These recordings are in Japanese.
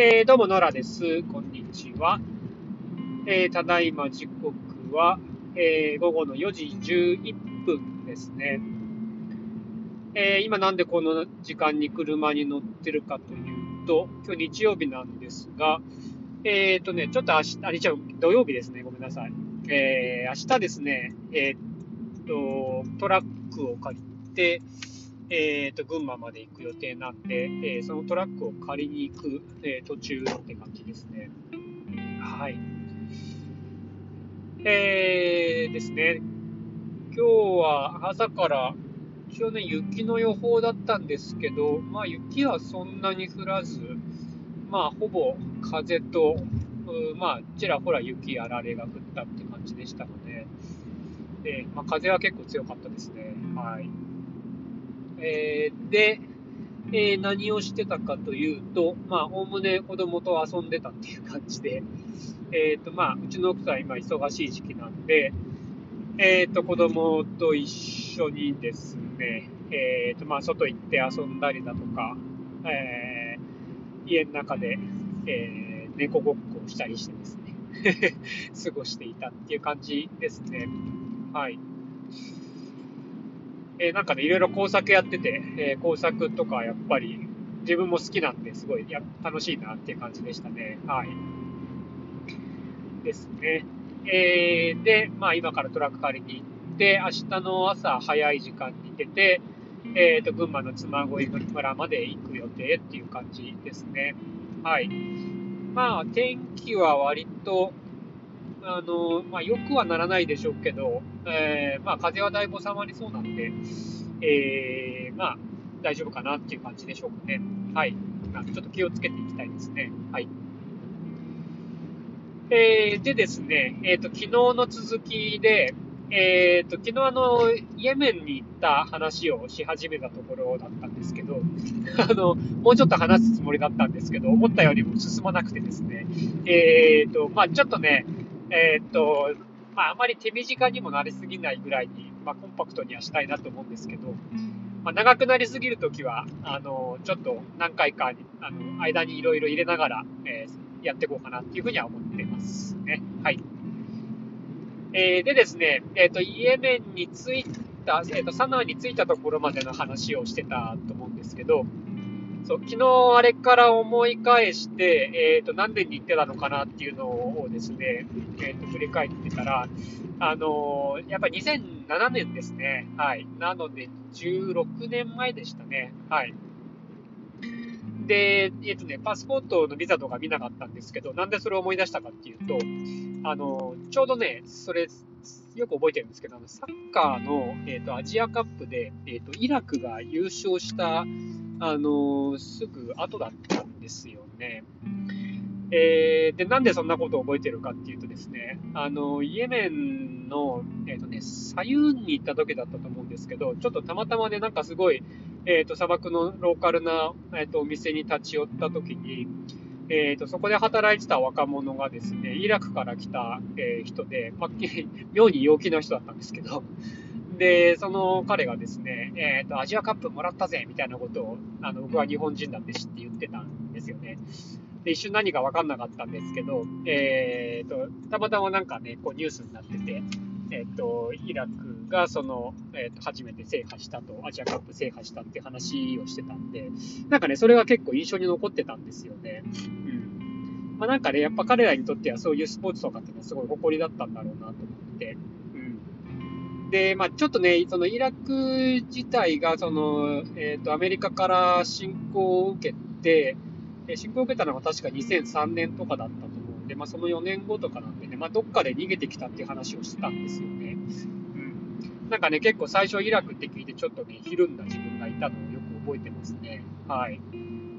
えー、どうも、ノラです。こんにちは。えー、ただいま時刻は、えー、午後の4時11分ですね。え今なんでこの時間に車に乗ってるかというと、今日日曜日なんですが、えっ、とね、ちょっと明日、あ、日曜土曜日ですね。ごめんなさい。え明日ですね、えっと、トラックを借りて、えーと、群馬まで行く予定なんで、えー、そのトラックを借りに行く、えー、途中って感じですね。はい。えー、ですね。今日は朝から一応ね、雪の予報だったんですけど、まあ雪はそんなに降らず、まあほぼ風と、まあちらほら雪あられが降ったって感じでしたので、でまあ、風は結構強かったですね。はい。えー、で、えー、何をしてたかというと、まあ、おおむね子供と遊んでたっていう感じで、えっ、ー、と、まあ、うちの奥さん今忙しい時期なんで、えっ、ー、と、子供と一緒にですね、えっ、と、まあ、外行って遊んだりだとか、え家の中で、え猫ごっこをしたりしてですね、過ごしていたっていう感じですね。はい。えー、なんかね、いろいろ工作やってて、えー、工作とかやっぱり自分も好きなんで、すごいや楽しいなっていう感じでしたね。はい。ですね。えー、で、まあ今からトラック借りに行って、明日の朝早い時間に出て、えっ、ー、と、群馬の嬬恋村まで行く予定っていう感じですね。はい。まあ、天気は割と、あの、まあ、よくはならないでしょうけど、えー、まあ、風はだいぶ収まりそうなんで、えー、まあ、大丈夫かなっていう感じでしょうかね。はい。ちょっと気をつけていきたいですね。はい。えー、でですね、えっ、ー、と、昨日の続きで、えっ、ー、と、昨日あの、イエメンに行った話をし始めたところだったんですけど、あの、もうちょっと話すつもりだったんですけど、思ったよりも進まなくてですね、えっ、ー、と、まあちょっとね、えー、っと、まあ、あまり手短にもなりすぎないぐらいに、まあ、コンパクトにはしたいなと思うんですけど、まあ、長くなりすぎるときは、あの、ちょっと何回か、あの、間にいろいろ入れながら、えー、やっていこうかなっていうふうには思ってますね。はい。えー、でですね、えっ、ー、と、イエメンに着いた、えっ、と、サナーに着いたところまでの話をしてたと思うんですけど、そう、昨日あれから思い返して、えっ、ー、と、何年に行ってたのかなっていうのをですね、えっ、ー、と、振り返ってたら、あのー、やっぱり2007年ですね。はい。なので、16年前でしたね。はい。で、えっ、とね、パスポートのビザとか見なかったんですけど、なんでそれを思い出したかっていうと、あの、ちょうどね、それ、よく覚えてるんですけど、サッカーの、えっ、と、アジアカップで、えっ、と、イラクが優勝したあのすぐ後だったんですよね。えー、で、なんでそんなことを覚えてるかっていうとですね、あの、イエメンの、えっ、ー、とね、サユーンに行った時だったと思うんですけど、ちょっとたまたまね、なんかすごい、えっ、ー、と、砂漠のローカルな、えっ、と、お店に立ち寄った時に、えっ、と、そこで働いてた若者がですね、イラクから来た、え人で、まあ、妙に陽気な人だったんですけど、で、その彼がですね、えっ、ー、と、アジアカップもらったぜみたいなことを、あの、僕は日本人だって知って言ってたんですよね。で、一瞬何か分かんなかったんですけど、えっ、ー、と、たまたまなんかね、こうニュースになってて、えっ、ー、と、イラクがその、えっ、と、初めて制覇したと、アジアカップ制覇したって話をしてたんで、なんかね、それが結構印象に残ってたんですよね。うん。まあなんかね、やっぱ彼らにとってはそういうスポーツとかっていうのはすごい誇りだったんだろうなと思って、で、まあ、ちょっとね、そのイラク自体が、その、えっ、ー、と、アメリカから侵攻を受けて、侵攻を受けたのが確か2003年とかだったと思うんで、まあ、その4年後とかなんでね、まあ、どっかで逃げてきたっていう話をしてたんですよね。うん。なんかね、結構最初イラクって聞いてちょっとね、ひるんだ自分がいたのをよく覚えてますね。はい。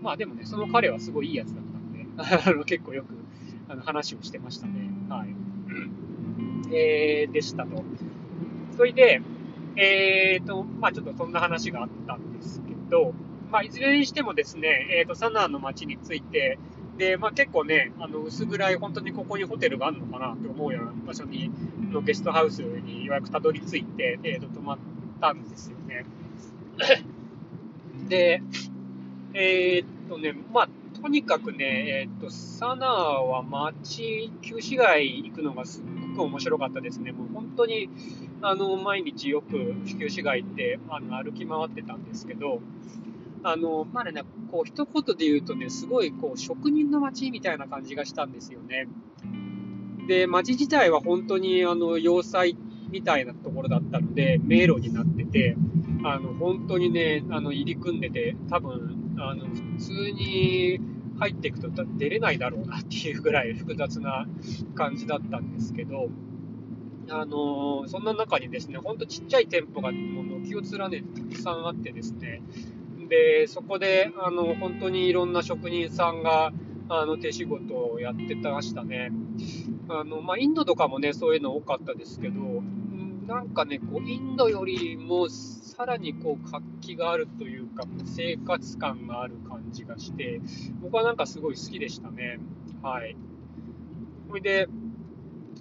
まあでもね、その彼はすごいいいやつだったんで、あの結構よくあの話をしてましたね。はい。えー、でしたと。それで、えっ、ー、と、まあちょっとそんな話があったんですけど、まあいずれにしてもですね、えっ、ー、と、サナーの街について、で、まあ結構ね、あの、薄暗い本当にここにホテルがあるのかなって思うような場所に、のゲストハウスにようやくたどり着いて、えっ、ー、と、泊まったんですよね。で、えっとね、まあ、とにかくね、えっ、と、サナは街、旧市街行くのがすっごく面白かったですね。もう本当に、あの、毎日よく旧市街ってあの歩き回ってたんですけど、あの、まあね、こう、一言で言うとね、すごい、こう、職人の街みたいな感じがしたんですよね。で、街自体は本当に、あの、要塞みたいなところだったので、迷路になってて、あの、本当にね、あの、入り組んでて、多分、あの、普通に入っていくと出れないだろうなっていうぐらい複雑な感じだったんですけど、あのそんな中にですね、ほんとちっちゃい店舗がもう軒を連ねてたくさんあってですね、で、そこで、あの、本当にいろんな職人さんが、あの、手仕事をやってましたね。あの、まあ、インドとかもね、そういうの多かったですけど、なんかね、こう、インドよりもさらにこう、活気があるというか、生活感がある感じがして、僕はなんかすごい好きでしたね。はい。ほいで、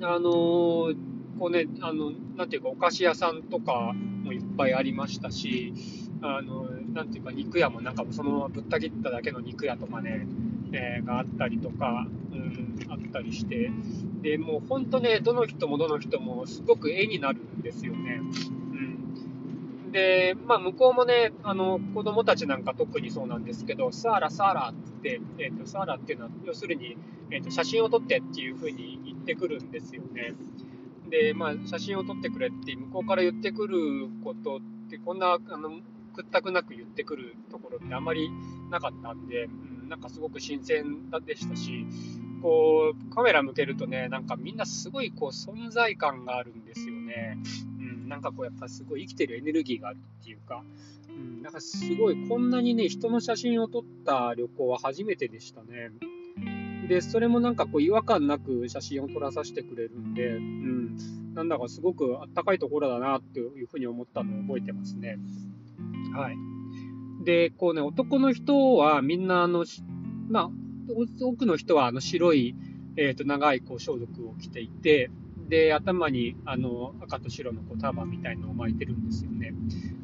あのー、こうね、あの、なんていうか、お菓子屋さんとかもいっぱいありましたし、あの、なんていうか、肉屋もなんかそのままぶった切っただけの肉屋とかね、えー、があったりとか、うん、あったりして、で、もう本当ね、どの人もどの人もすごく絵になるんですよね。うん。で、まあ、向こうもね、あの、子供たちなんか特にそうなんですけど、サーラ、サーラって、えっ、ー、と、サーラっていうのは、要するに、えっ、ー、と、写真を撮ってっていうふうに言ってくるんですよね。で、まあ、写真を撮ってくれって向こうから言ってくることって、こんな、あの、屈託なく言ってくるところってあまりなかったんで、うん、なんかすごく新鮮でしたし、こう、カメラ向けるとね、なんかみんなすごいこう存在感があるんですよね。うん、なんかこうやっぱすごい生きてるエネルギーがあるっていうか、うん、なんかすごいこんなにね、人の写真を撮った旅行は初めてでしたね。で、それもなんかこう違和感なく写真を撮らさせてくれるんで、うん、なんだかすごくあったかいところだなっていうふうに思ったのを覚えてますね。はい。で、こうね、男の人はみんな、あの、まあ、多くの人はあの白い、えー、と長いこう装束を着ていて、で、頭にあの赤と白のこうターバンみたいのを巻いてるんですよね。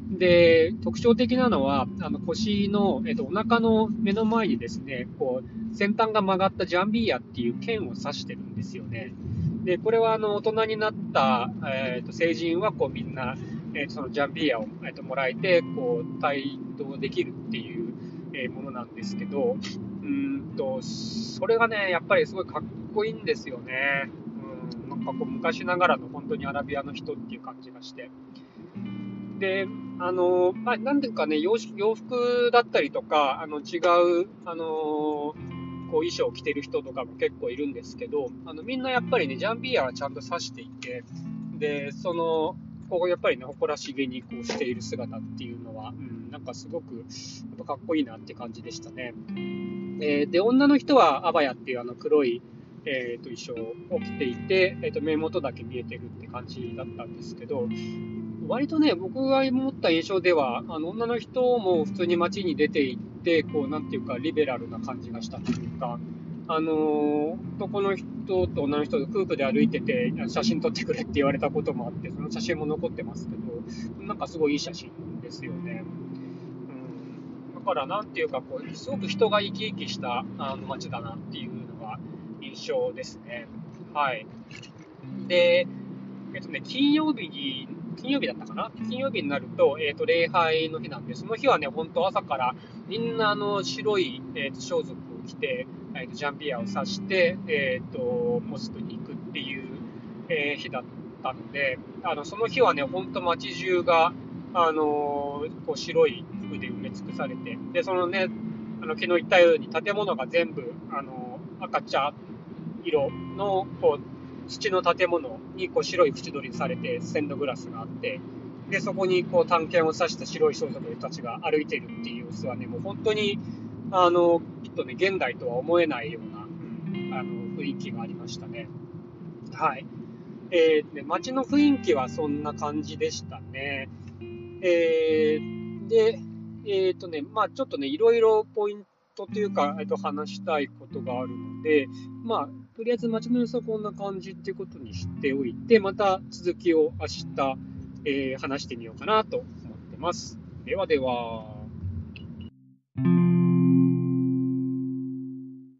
で、特徴的なのは、あの腰の、えっ、と、お腹の目の前にですね、こう、先端が曲がったジャンビーヤっていう剣を刺してるんですよね。で、これはあの大人になった、えー、と成人はこうみんな、えー、そのジャンビーヤを、えー、ともらえて、こう、帯同できるっていう、え、ものなんですけど、うんと、それがね、やっぱりすごいかっこいいんですよね。うん、なんかこう昔ながらの本当にアラビアの人っていう感じがして。で、あの、まあ、なんていうかね、洋服だったりとか、あの違う、あのこう衣装を着てる人とかも結構いるんですけど、あのみんなやっぱりね、ジャンビーヤはちゃんと指していて、で、その、ここやっぱりね、誇らしげにこうしている姿っていうのは、うん、なんかすごくやっぱかっこいいなって感じでしたね。えー、で、女の人はアバヤっていうあの黒い、えー、と衣装を着ていて、えー、と目元だけ見えてるって感じだったんですけど、割とね、僕が思った印象では、あの女の人も普通に街に出て行って、こう、なんていうか、リベラルな感じがしたというか、あの男の人と女の人で夫婦で歩いてて、写真撮ってくれって言われたこともあって、その写真も残ってますけど、なんかすごいいい写真ですよね。うん、だから、なんていうか、こう、すごく人が生き生きしたあの街だなっていうのが印象ですね。はい。で、えっとね、金曜日に金曜日だったかな？金曜日になると、えっ、ー、と、礼拝の日なんで、その日はね、本当朝からみんなあの白い、えーと、装束を着て、えーと、ジャンピアを刺して、えっ、ー、と、モスクに行くっていう、えー、日だったので、あの、その日はね、本当街中が、あのこう白い服で埋め尽くされて、で、そのね、あの昨日言ったように建物が全部、あの赤茶色のこう土の建物にこう白い縁取りされてステンドグラスがあって、で、そこにこう探検を指した白い装束の人たちが歩いてるっていう様子はね、もう本当に、あの、きっとね、現代とは思えないような、うん、あの、雰囲気がありましたね。はい。えー、ね、街の雰囲気はそんな感じでしたね。えー、で、えっ、ー、とね、まあちょっとね、いろいろポイントというか、えっと、話したいことがあるので、まあ、とりあえず街の様子はこんな感じっていうことにしておいて、また続きを明日、えー、話してみようかなと思ってます。ではでは。